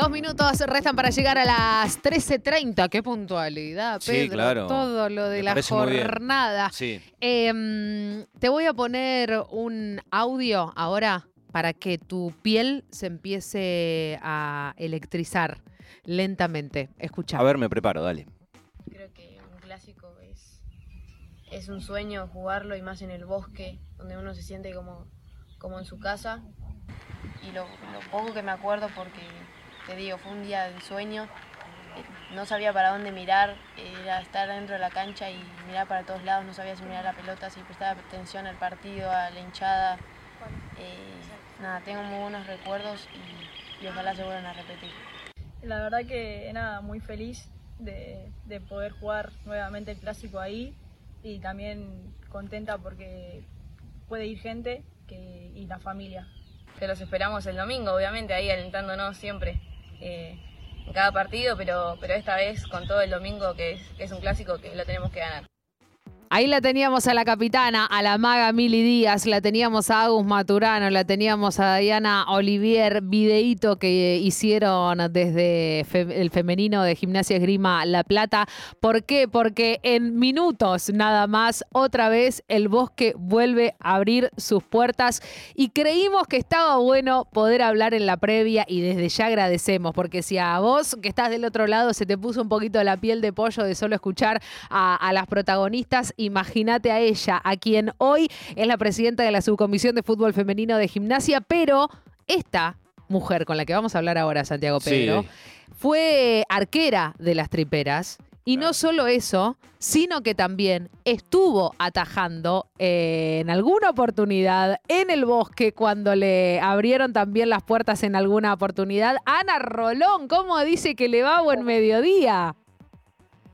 Dos minutos restan para llegar a las 13.30. Qué puntualidad, Sí, Pedro. claro. Todo lo de Me la jornada. Sí. Em, te voy a poner un audio ahora para que tu piel se empiece a electrizar lentamente. Escucha. A ver, me preparo, dale. Creo que un clásico es, es un sueño jugarlo y más en el bosque, donde uno se siente como, como en su casa. Y lo, lo poco que me acuerdo, porque te digo, fue un día de sueño, eh, no sabía para dónde mirar, era estar dentro de la cancha y mirar para todos lados, no sabía si mirar la pelota, si prestaba atención al partido, a la hinchada. Eh, nada, tengo muy buenos recuerdos y, y ojalá se vuelvan a repetir. La verdad que nada, muy feliz de, de poder jugar nuevamente el clásico ahí y también contenta porque puede ir gente y la familia. que los esperamos el domingo, obviamente, ahí alentándonos siempre eh, en cada partido, pero, pero esta vez con todo el domingo, que es, que es un clásico que lo tenemos que ganar. Ahí la teníamos a la capitana, a la maga Mili Díaz, la teníamos a Agus Maturano, la teníamos a Diana Olivier, videíto que hicieron desde el femenino de Gimnasia Esgrima La Plata. ¿Por qué? Porque en minutos nada más, otra vez el bosque vuelve a abrir sus puertas y creímos que estaba bueno poder hablar en la previa y desde ya agradecemos, porque si a vos que estás del otro lado se te puso un poquito la piel de pollo de solo escuchar a las protagonistas, imagínate a ella, a quien hoy es la presidenta de la subcomisión de fútbol femenino de gimnasia, pero esta mujer con la que vamos a hablar ahora, Santiago Sí. Pedro, fue arquera de las triperas. Y no solo eso, sino que también estuvo atajando eh, en alguna oportunidad en el bosque cuando le abrieron también las puertas en alguna oportunidad. Ana Rolón, ¿cómo dice que le va buen mediodía?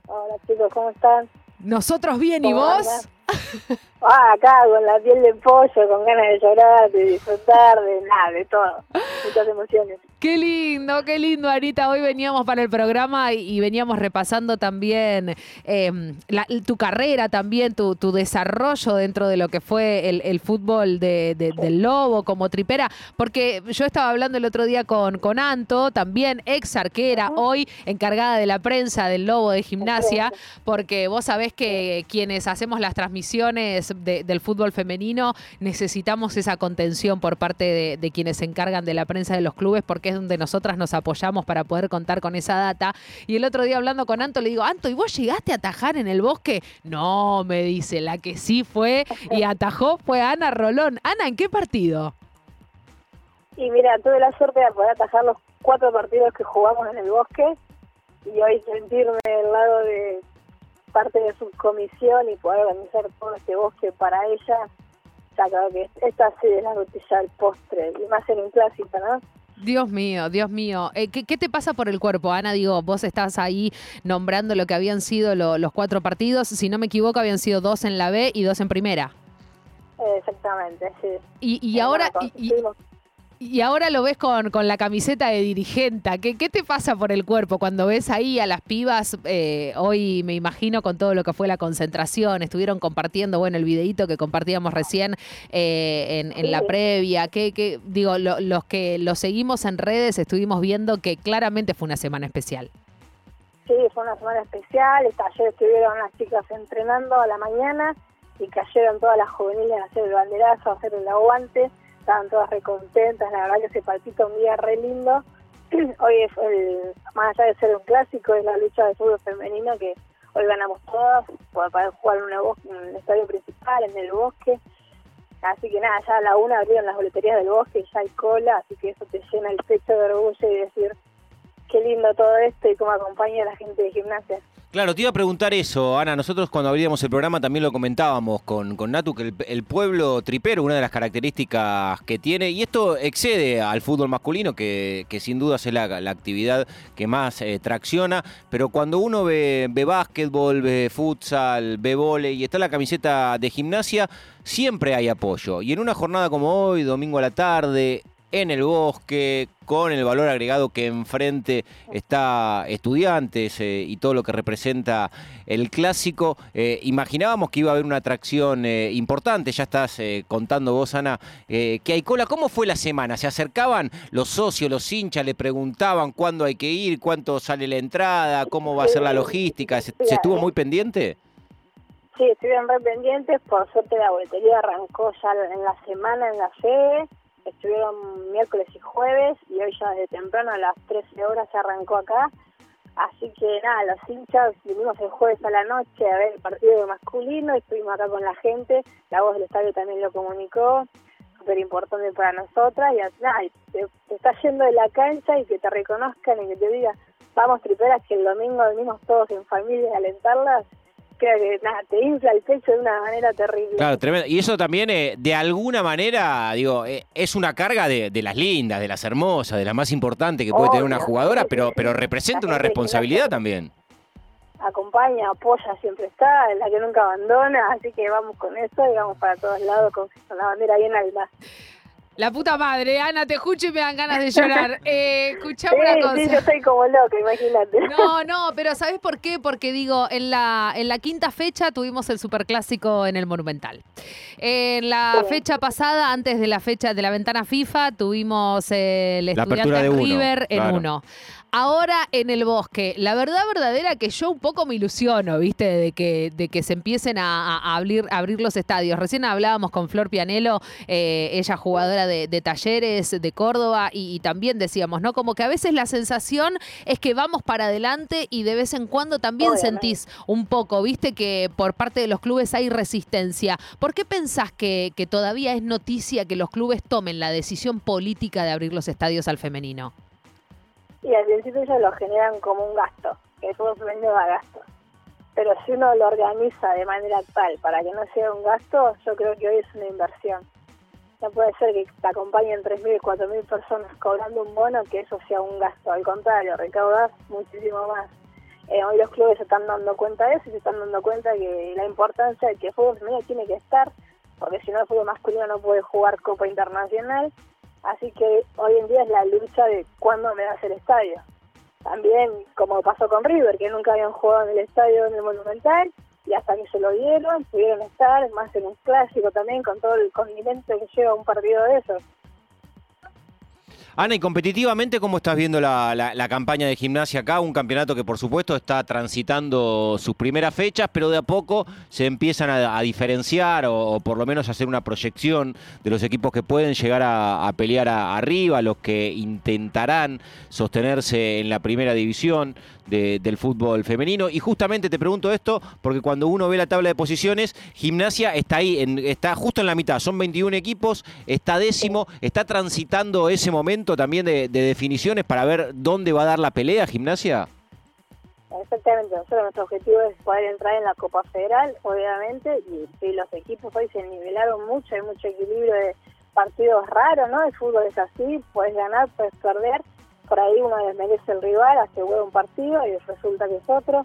Hola chicos, ¿cómo están? Nosotros bien, ¿y ¿Cómo vos? andan? Ah, acá con la piel de pollo, con ganas de llorar, de disfrutar, de nada, de todo. Muchas emociones. Qué lindo, qué lindo, Anita. Hoy veníamos para el programa y, veníamos repasando también eh, la- tu carrera, también tu, tu desarrollo dentro de lo que fue el, el fútbol de- de- del Lobo como tripera. Porque yo estaba hablando el otro día con, con Anto, también ex arquera, hoy encargada de la prensa del Lobo de gimnasia, porque vos sabés que quienes hacemos las transmisiones de- del fútbol femenino necesitamos esa contención por parte de, de quienes se encargan de la prensa de los clubes, porque es donde nosotras nos apoyamos para poder contar con esa data. Y el otro día hablando con Anto, le digo, Anto, ¿y vos llegaste a atajar en el bosque? No, me dice, la que sí fue y atajó fue Ana Rolón. Ana, ¿en qué partido? Y mira, tuve la suerte de poder atajar los cuatro partidos que jugamos en el bosque y hoy sentirme del lado de parte de su comisión y poder organizar todo este bosque para ella. Ya creo que esta sí es la noticia del postre y más en un clásico, ¿no? Dios mío, Dios mío. Eh, ¿qué, qué te pasa por el cuerpo, Ana? Digo, vos estás ahí nombrando lo que habían sido lo- los cuatro partidos. Si no me equivoco, habían sido dos en la B y dos en primera. Exactamente, sí. Y, y ahora, y, y- ahora lo ves con, con la camiseta de dirigenta. ¿Qué, qué te pasa por el cuerpo cuando ves ahí a las pibas? eh, hoy me imagino con todo lo que fue la concentración, estuvieron compartiendo, bueno, el videíto que compartíamos recién eh, en, en la previa. Que, que, digo, lo- los que lo seguimos en redes estuvimos viendo que claramente fue una semana especial. Sí, fue una semana especial. Ayer estuvieron las chicas entrenando a la mañana y cayeron todas las juveniles a hacer el banderazo, a hacer el aguante. Estaban todas recontentas. La verdad que se palpita un día re lindo. Hoy es el, más allá de ser un clásico, es la lucha de fútbol femenino que hoy ganamos todas para jugar en, en el estadio principal, en el bosque. Así que nada, ya a la una abrieron las boleterías del bosque y ya hay cola, así que eso te llena el pecho de orgullo y decir qué lindo todo esto y cómo acompaña a la gente de gimnasia. Claro, te iba a preguntar eso, Ana. Nosotros cuando abríamos el programa también lo comentábamos con, con Natu, que el, pueblo tripero, una de las características que tiene, y esto excede al fútbol masculino, que, que sin duda es la, la actividad que más eh, tracciona, pero cuando uno ve, ve básquetbol, ve futsal, ve vóley y está la camiseta de gimnasia, siempre hay apoyo. Y en una jornada como hoy, domingo a la tarde, en el bosque, con el valor agregado que enfrente está estudiantes eh, y todo lo que representa el clásico. Eh, imaginábamos que iba a haber una atracción eh, importante, ya estás contando vos, Ana, que hay cola. ¿Cómo fue la semana? ¿Se acercaban los socios, los hinchas, le preguntaban cuándo hay que ir, cuánto sale la entrada, cómo va a ser la logística? ¿Se, estuvo muy pendiente? Sí, estuvieron re pendientes, por suerte la boletería arrancó ya en la semana en la sede estuvieron miércoles y jueves y hoy ya desde temprano a las 13 horas se arrancó acá. Así que nada, los hinchas vinimos el jueves a la noche a ver el partido masculino, estuvimos acá con la gente, la voz del estadio también lo comunicó, súper importante para nosotras y nada, te, te estás yendo de la cancha y que te reconozcan y que te digan, vamos triperas que el domingo venimos todos en familia a alentarlas, que nada, te infla el pecho de una manera terrible. Claro, tremendo. Y eso también, eh, de alguna manera, digo, eh, es una carga de, de, las lindas, de las hermosas, de las más importantes que puede tener una jugadora, pero, pero representa una responsabilidad también. Acompaña, apoya, siempre está, es la que nunca abandona, así que vamos con eso y vamos para todos lados con, con la bandera bien alta. La puta madre, Ana, te escucho y me dan ganas de llorar. Eh, escuchame una cosa. Sí, yo estoy como loca, imagínate. No, no, pero ¿sabes por qué? Porque digo, en la, en la quinta fecha tuvimos el superclásico en el Monumental. En la fecha pasada, antes de la fecha de la ventana FIFA, tuvimos el estudiante River en uno. Ahora en el bosque, la verdad verdadera que yo un poco me ilusiono, ¿viste? De que, de que se empiecen a, abrir, abrir los estadios. Recién hablábamos con Flor Pianelo, eh, ella jugadora de, talleres de Córdoba, y, también decíamos, ¿no? Como que a veces la sensación es que vamos para adelante y de vez en cuando también sentís un poco, ¿viste? Que por parte de los clubes hay resistencia. ¿Por qué pensás que, que todavía es noticia que los clubes tomen la decisión política de abrir los estadios al femenino? y al principio ellos lo generan como un gasto, que fútbol femenino da gasto. Pero si uno lo organiza de manera tal para que no sea un gasto, yo creo que hoy es una inversión. No puede ser que te acompañen 3.000, 4.000 personas cobrando un bono que eso sea un gasto. Al contrario, recaudas muchísimo más. Eh, hoy los clubes se están dando cuenta de eso y se están dando cuenta que la importancia de que el fútbol femenino tiene que estar, porque si no el fútbol masculino no puede jugar Copa Internacional Así que hoy en día es la lucha de cuándo me das el estadio. También, como pasó con River, que nunca habían jugado en el estadio en el Monumental, y hasta que se lo dieron, pudieron estar, más en un clásico también, con todo el condimento que lleva un partido de esos. Ana, y competitivamente, ¿cómo estás viendo la, campaña de gimnasia acá? Un campeonato que, por supuesto, está transitando sus primeras fechas, pero de a poco se empiezan a, diferenciar o, por lo menos a hacer una proyección de los equipos que pueden llegar a, pelear arriba, los que intentarán sostenerse en la primera división del fútbol femenino. Y justamente te pregunto esto porque cuando uno ve la tabla de posiciones, gimnasia está ahí, está justo en la mitad, son 21 equipos, está décimo, está transitando ese momento también de, definiciones para ver dónde va a dar la pelea gimnasia? Exactamente, nosotros nuestro objetivo es poder entrar en la Copa Federal, obviamente, y, los equipos hoy se nivelaron mucho, hay mucho equilibrio de partidos raros, ¿no? El fútbol es así, puedes ganar, puedes perder, por ahí uno desmerece el rival, hace huevo un partido y resulta que es otro.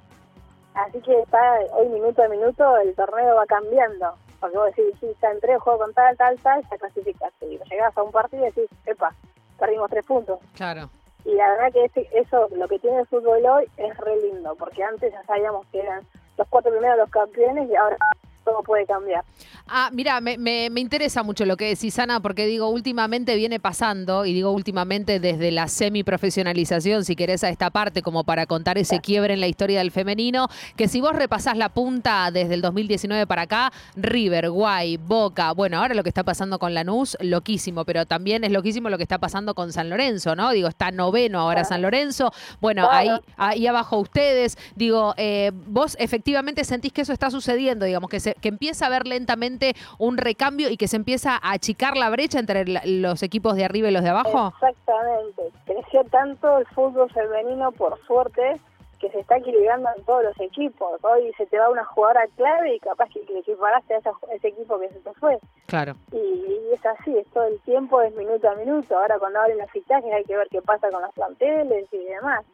Así que está hoy minuto a minuto el torneo va cambiando. Porque vos decís, sí, ya entré, juego con tal, tal, tal, ya clasificaste. Y llegás a un partido y decís, epa, perdimos tres puntos. Claro. Y la verdad que eso, lo que tiene el fútbol hoy es re lindo, porque antes ya sabíamos que eran los cuatro primeros los campeones y ahora todo puede cambiar. Ah, mira, me, me, interesa mucho lo que decís, Ana, porque digo, últimamente viene pasando, y digo últimamente desde la semiprofesionalización, si querés, a esta parte, como para contar ese quiebre en la historia del femenino, que si vos repasás la punta desde el 2019 para acá, River, Guay, Boca, bueno, ahora lo que está pasando con Lanús, loquísimo, pero también es loquísimo lo que está pasando con San Lorenzo, ¿no? Digo, está noveno ahora San Lorenzo, bueno, ahí, ahí abajo ustedes, digo, eh, vos efectivamente sentís que eso está sucediendo, digamos, que, se, que empieza a ver lentamente un recambio y que se empieza a achicar la brecha entre los equipos de arriba y los de abajo? Exactamente. Creció tanto el fútbol femenino, por suerte, que se está equilibrando en todos los equipos. Hoy se te va una jugadora clave y capaz que, le equiparaste a, ese equipo que se te fue. Claro. Y, es así, es todo el tiempo, es minuto a minuto. Ahora cuando abren las fichajes hay que ver qué pasa con los planteles y demás.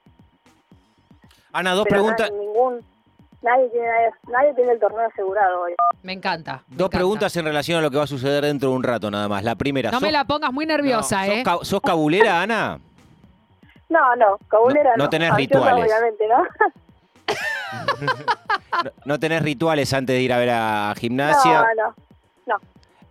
Ana, dos preguntas. ningún nadie tiene, nadie, nadie tiene el torneo asegurado hoy. Me encanta. me Dos encanta. preguntas en relación a lo que va a suceder dentro de un rato nada más. La primera, No ¿sos, me la pongas muy nerviosa, no, ¿eh? ¿sos, ca- sos cabulera, Ana? No, no, cabulera No- no. no tenés Ansiosa, rituales. Obviamente, ¿no? No, no tenés rituales antes de ir a ver a gimnasia. No, no.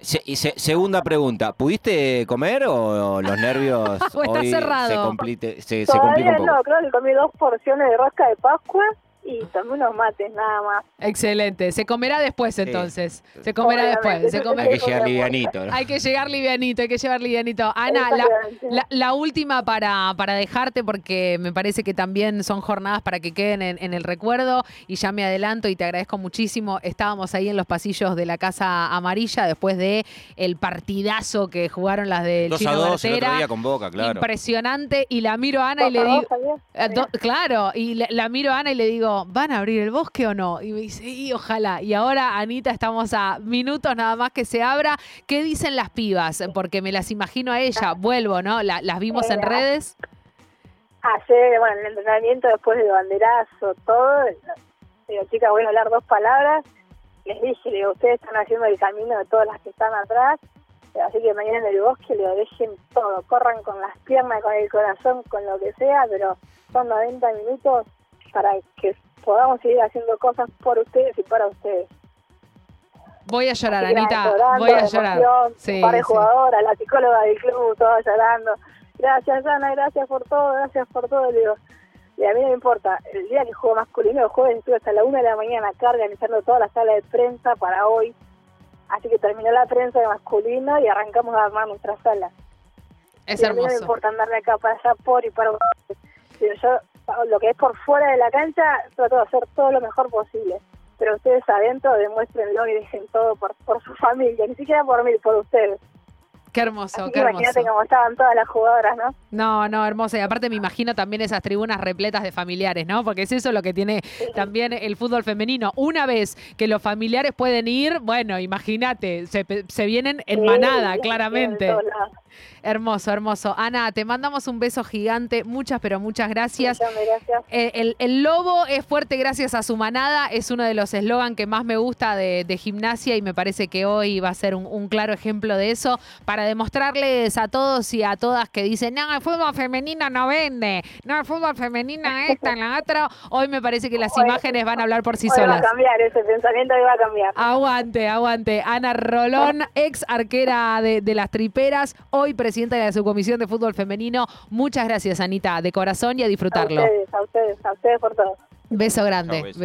Se- y se- segunda pregunta, ¿pudiste comer o los nervios O está hoy cerrado. se, complite- se, se complica Todavía un poco? no, creo que comí dos porciones de rosca de Pascua y tomé unos mates, nada más. Excelente. Se comerá después Sí. entonces. Se comerá Obviamente. después. Se come- Hay que llegar livianito. ¿no? Hay que llegar livianito, hay que llegar livianito. Ana, la, Exactamente. la- la última para, para dejarte, porque me parece que también son jornadas para que queden en, en el recuerdo. Y ya me adelanto y te agradezco muchísimo. Estábamos ahí en los pasillos de la Casa Amarilla después de el partidazo que jugaron las del 2 Chino a 2 el otro día con Boca, claro. Impresionante. Y la miro a Ana y le Dos digo. dos. Eh, do- claro, y la, la miro a Ana y le digo, ¿van a abrir el bosque o no? Y me dice, sí, ojalá. Y ahora, Anita, estamos a minutos nada más que se abra. ¿Qué dicen las pibas? Porque me las imagino a ella. Vuelvo, ¿no? La- las vimos en redes. Ayer, bueno, en el entrenamiento después del banderazo, todo, digo, chicas, voy a hablar dos palabras. Les dije, digo, ustedes están haciendo el camino de todas las que están atrás, así que mañana en el bosque le dejen todo, corran con las piernas, con el corazón, con lo que sea, pero son 90 minutos para que podamos seguir haciendo cosas por ustedes y para ustedes. Voy a llorar, Anita. llorando Voy a de llorar. emoción, Sí, par de sí. jugadoras, la psicóloga del club, todos llorando. Gracias, Ana, gracias por todo, gracias por todo. Le digo, y a mí no me importa, el día que juego masculino, el jueves estuve hasta la una de la mañana acá organizando toda la sala de prensa para hoy. Así que terminó la prensa de masculino y arrancamos a armar nuestra sala. Es y a mí no me hermoso. importa andarme acá para allá por y para Digo, yo lo que es por fuera de la cancha trato de hacer todo lo mejor posible pero ustedes adentro demuéstrenlo y dejen todo por, por su familia ni siquiera por mí por ustedes Qué hermoso, Así qué que imagínate hermoso. cómo estaban todas las jugadoras no No, no, hermoso. Y aparte me imagino también esas tribunas repletas de familiares, ¿no? Porque es eso lo que tiene también el fútbol femenino. Una vez que los familiares pueden ir, bueno, imagínate, se, se vienen en Sí, manada, claramente. en. Hermoso, hermoso. Ana, te mandamos un beso gigante. Muchas, pero muchas gracias. Eh, El, el lobo es fuerte gracias a su manada, es uno de los eslogan que más me gusta de, de gimnasia y me parece que hoy va a ser un, un claro ejemplo de eso para demostrarles a todos y a todas que dicen, no, el fútbol femenino no vende, no, el fútbol femenino esta, la otra. Hoy me parece que las Hoy- imágenes van a hablar por sí Hoy va solas. a cambiar ese pensamiento hoy va a cambiar Aguante, aguante. Ana Rolón, ex arquera de, de las triperas, hoy presidenta de la subcomisión de fútbol femenino. Muchas gracias, Anita, de corazón y a a disfrutarlo. ustedes a ustedes a ustedes por todo Beso grande. Beso.